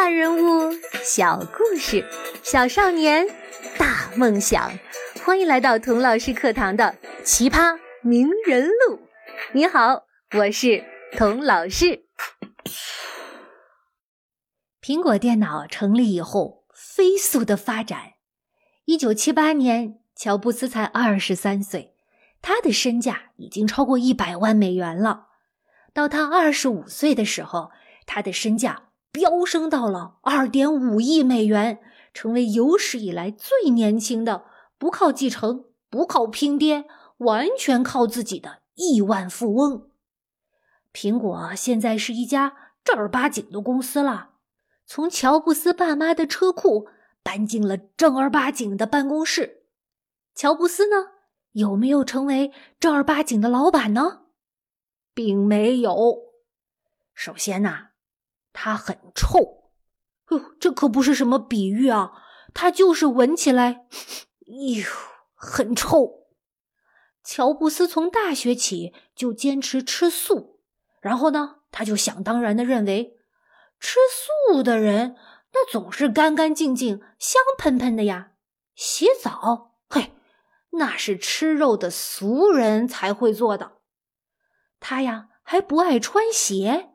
大人物，小故事，小少年，大梦想。欢迎来到童老师课堂的《奇葩名人录》。你好，我是童老师。苹果电脑成立以后，飞速的发展。一九七八年，乔布斯才二十三岁，他的身价已经超过一百万美元了。到他二十五岁的时候，他的身价。飙升到了二点五亿美元，成为有史以来最年轻的不靠继承、不靠拼爹，完全靠自己的亿万富翁。苹果现在是一家正儿八经的公司了，从乔布斯爸妈的车库搬进了正儿八经的办公室。乔布斯呢，有没有成为正儿八经的老板呢？并没有。首先呐。它很臭，哟，这可不是什么比喻啊，它就是闻起来，哟，很臭。乔布斯从大学起就坚持吃素，然后呢，他就想当然的认为，吃素的人那总是干干净净、香喷喷的呀。洗澡，嘿，那是吃肉的俗人才会做的。他呀，还不爱穿鞋。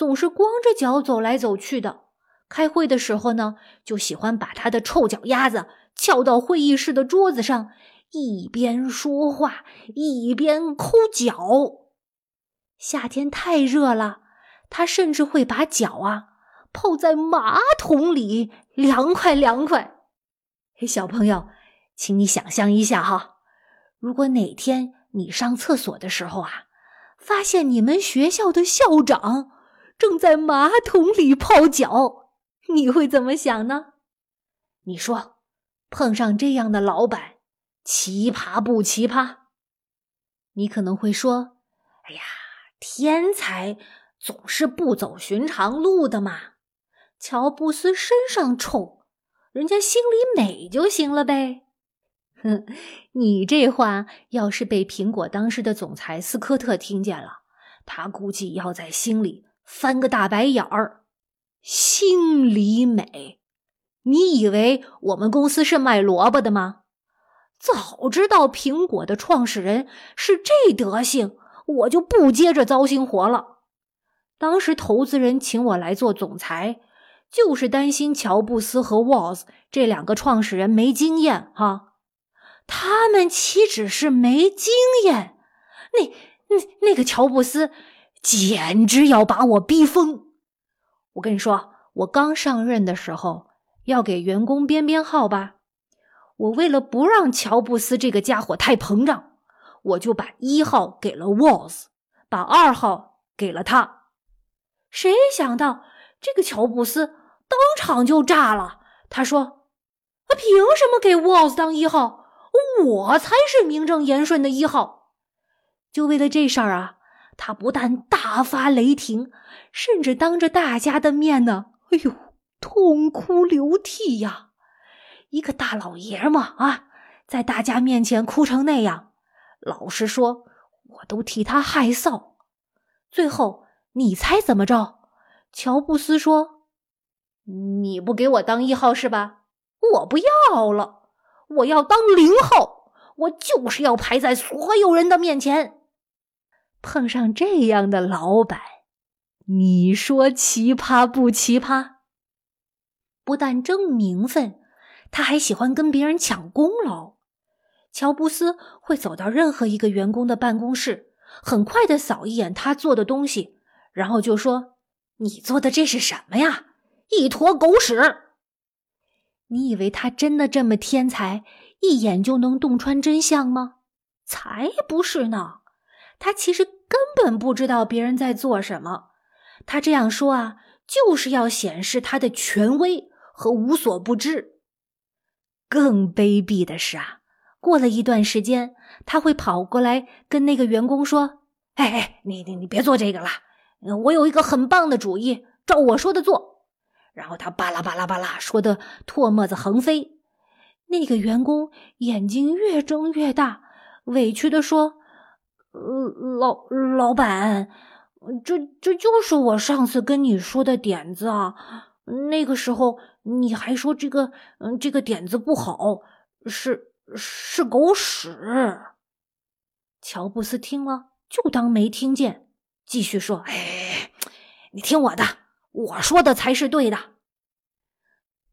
总是光着脚走来走去的。开会的时候呢，就喜欢把他的臭脚丫子翘到会议室的桌子上，一边说话一边抠脚。夏天太热了，他甚至会把脚啊泡在马桶里，凉快凉快。小朋友，请你想象一下哈，如果哪天你上厕所的时候啊，发现你们学校的校长。正在马桶里泡脚，你会怎么想呢？你说，碰上这样的老板，奇葩不奇葩？你可能会说：“哎呀，天才总是不走寻常路的嘛。”乔布斯身上臭，人家心里美就行了呗。哼，你这话要是被苹果当时的总裁斯科特听见了，他估计要在心里。翻个大白眼儿，心里美。你以为我们公司是卖萝卜的吗？早知道苹果的创始人是这德行，我就不接着糟心活了。当时投资人请我来做总裁，就是担心乔布斯和沃兹这两个创始人没经验哈。他们岂止是没经验？那那那个乔布斯。简直要把我逼疯！我跟你说，我刚上任的时候要给员工编编号吧。我为了不让乔布斯这个家伙太膨胀，我就把一号给了沃斯，把二号给了他。谁想到这个乔布斯当场就炸了，他说：“他凭什么给沃斯当一号？我才是名正言顺的一号。”就为了这事儿啊！他不但大发雷霆，甚至当着大家的面呢，哎呦，痛哭流涕呀！一个大老爷们啊，在大家面前哭成那样，老实说，我都替他害臊。最后，你猜怎么着？乔布斯说：“你不给我当一号是吧？我不要了，我要当零号，我就是要排在所有人的面前。”碰上这样的老板，你说奇葩不奇葩？不但争名分，他还喜欢跟别人抢功劳。乔布斯会走到任何一个员工的办公室，很快的扫一眼他做的东西，然后就说：“你做的这是什么呀？一坨狗屎！”你以为他真的这么天才，一眼就能洞穿真相吗？才不是呢！他其实根本不知道别人在做什么，他这样说啊，就是要显示他的权威和无所不知。更卑鄙的是啊，过了一段时间，他会跑过来跟那个员工说：“哎哎，你你你别做这个了，我有一个很棒的主意，照我说的做。”然后他巴拉巴拉巴拉说的唾沫子横飞，那个员工眼睛越睁越大，委屈的说。呃，老老板，这这就是我上次跟你说的点子啊，那个时候你还说这个，嗯，这个点子不好，是是狗屎。乔布斯听了就当没听见，继续说：“哎，你听我的，我说的才是对的。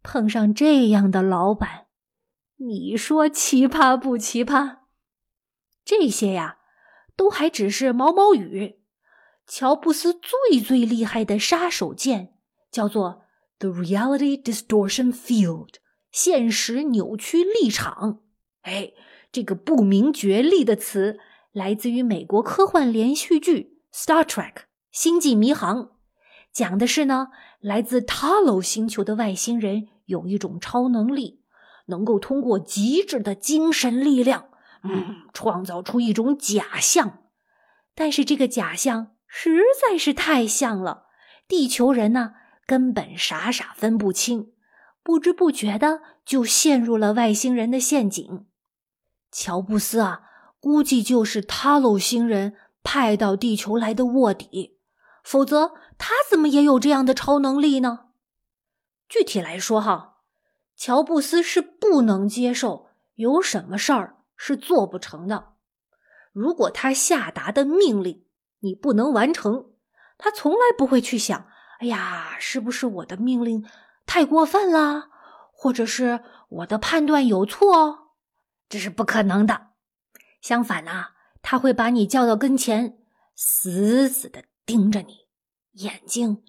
碰上这样的老板，你说奇葩不奇葩？这些呀，都还只是毛毛雨。乔布斯最最厉害的杀手锏叫做。” The reality distortion field，现实扭曲立场。哎，这个不明觉厉的词来自于美国科幻连续剧《Star Trek》星际迷航，讲的是呢，来自 Talo 星球的外星人有一种超能力，能够通过极致的精神力量，嗯，创造出一种假象。但是这个假象实在是太像了，地球人呢？根本傻傻分不清，不知不觉的就陷入了外星人的陷阱。乔布斯啊，估计就是塔洛星人派到地球来的卧底，否则他怎么也有这样的超能力呢？具体来说，哈，乔布斯是不能接受有什么事儿是做不成的。如果他下达的命令你不能完成，他从来不会去想。哎呀，是不是我的命令太过分了，或者是我的判断有错？哦这是不可能的。相反呢，他会把你叫到跟前，死死的盯着你，眼睛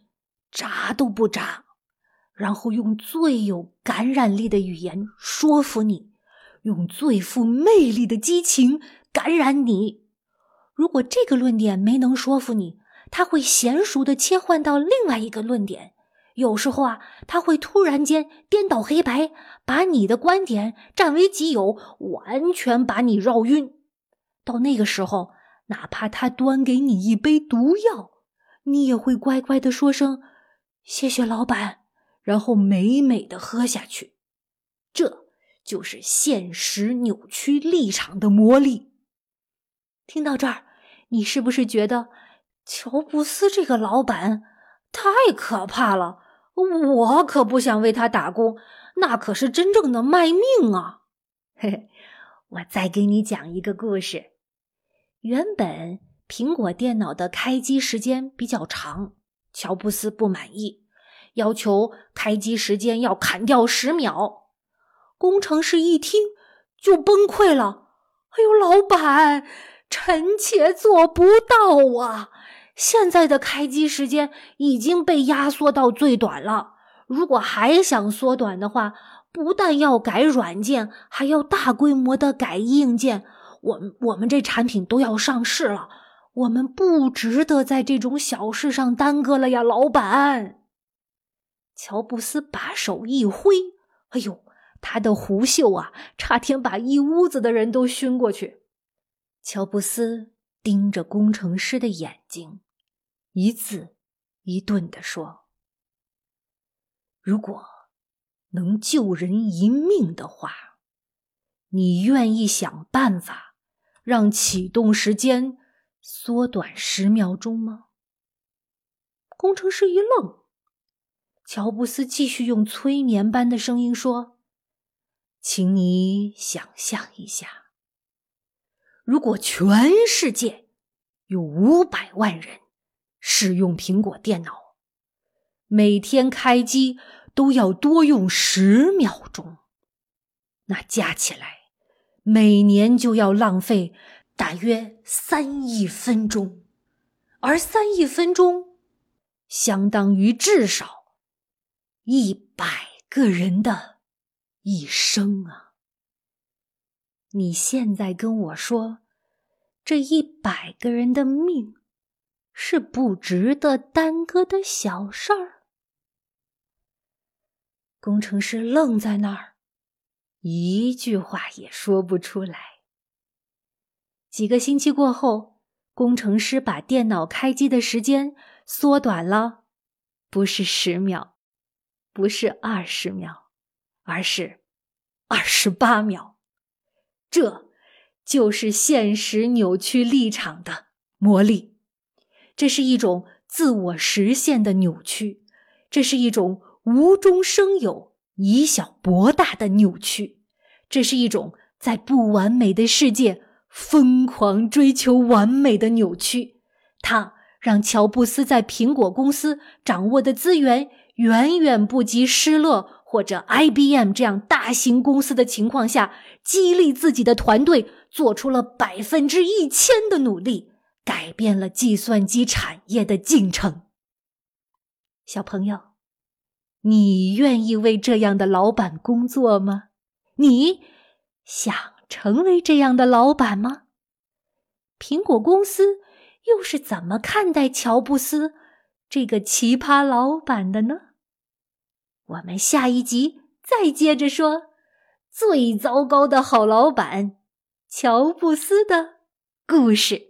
眨都不眨，然后用最有感染力的语言说服你，用最富魅力的激情感染你。如果这个论点没能说服你，他会娴熟的切换到另外一个论点，有时候啊，他会突然间颠倒黑白，把你的观点占为己有，完全把你绕晕。到那个时候，哪怕他端给你一杯毒药，你也会乖乖的说声“谢谢老板”，然后美美的喝下去。这就是现实扭曲立场的魔力。听到这儿，你是不是觉得？乔布斯这个老板太可怕了，我可不想为他打工，那可是真正的卖命啊！嘿嘿，我再给你讲一个故事。原本苹果电脑的开机时间比较长，乔布斯不满意，要求开机时间要砍掉十秒。工程师一听就崩溃了：“哎呦，老板，臣妾做不到啊！”现在的开机时间已经被压缩到最短了。如果还想缩短的话，不但要改软件，还要大规模的改硬件。我们我们这产品都要上市了，我们不值得在这种小事上耽搁了呀，老板。乔布斯把手一挥，哎呦，他的胡袖啊，差点把一屋子的人都熏过去。乔布斯盯着工程师的眼睛。一字一顿地说：“如果能救人一命的话，你愿意想办法让启动时间缩短十秒钟吗？”工程师一愣，乔布斯继续用催眠般的声音说：“请你想象一下，如果全世界有五百万人。”使用苹果电脑，每天开机都要多用十秒钟，那加起来每年就要浪费大约三亿分钟，而三亿分钟相当于至少一百个人的一生啊！你现在跟我说，这一百个人的命？是不值得耽搁的小事儿。工程师愣在那儿，一句话也说不出来。几个星期过后，工程师把电脑开机的时间缩短了，不是十秒，不是二十秒，而是二十八秒。这就是现实扭曲立场的魔力。这是一种自我实现的扭曲，这是一种无中生有、以小博大的扭曲。这是一种在不完美的世界疯狂追求完美的扭曲。它让乔布斯在苹果公司掌握的资源远远不及施乐或者 IBM 这样大型公司的情况下，激励自己的团队做出了百分之一千的努力。改变了计算机产业的进程。小朋友，你愿意为这样的老板工作吗？你想成为这样的老板吗？苹果公司又是怎么看待乔布斯这个奇葩老板的呢？我们下一集再接着说最糟糕的好老板乔布斯的故事。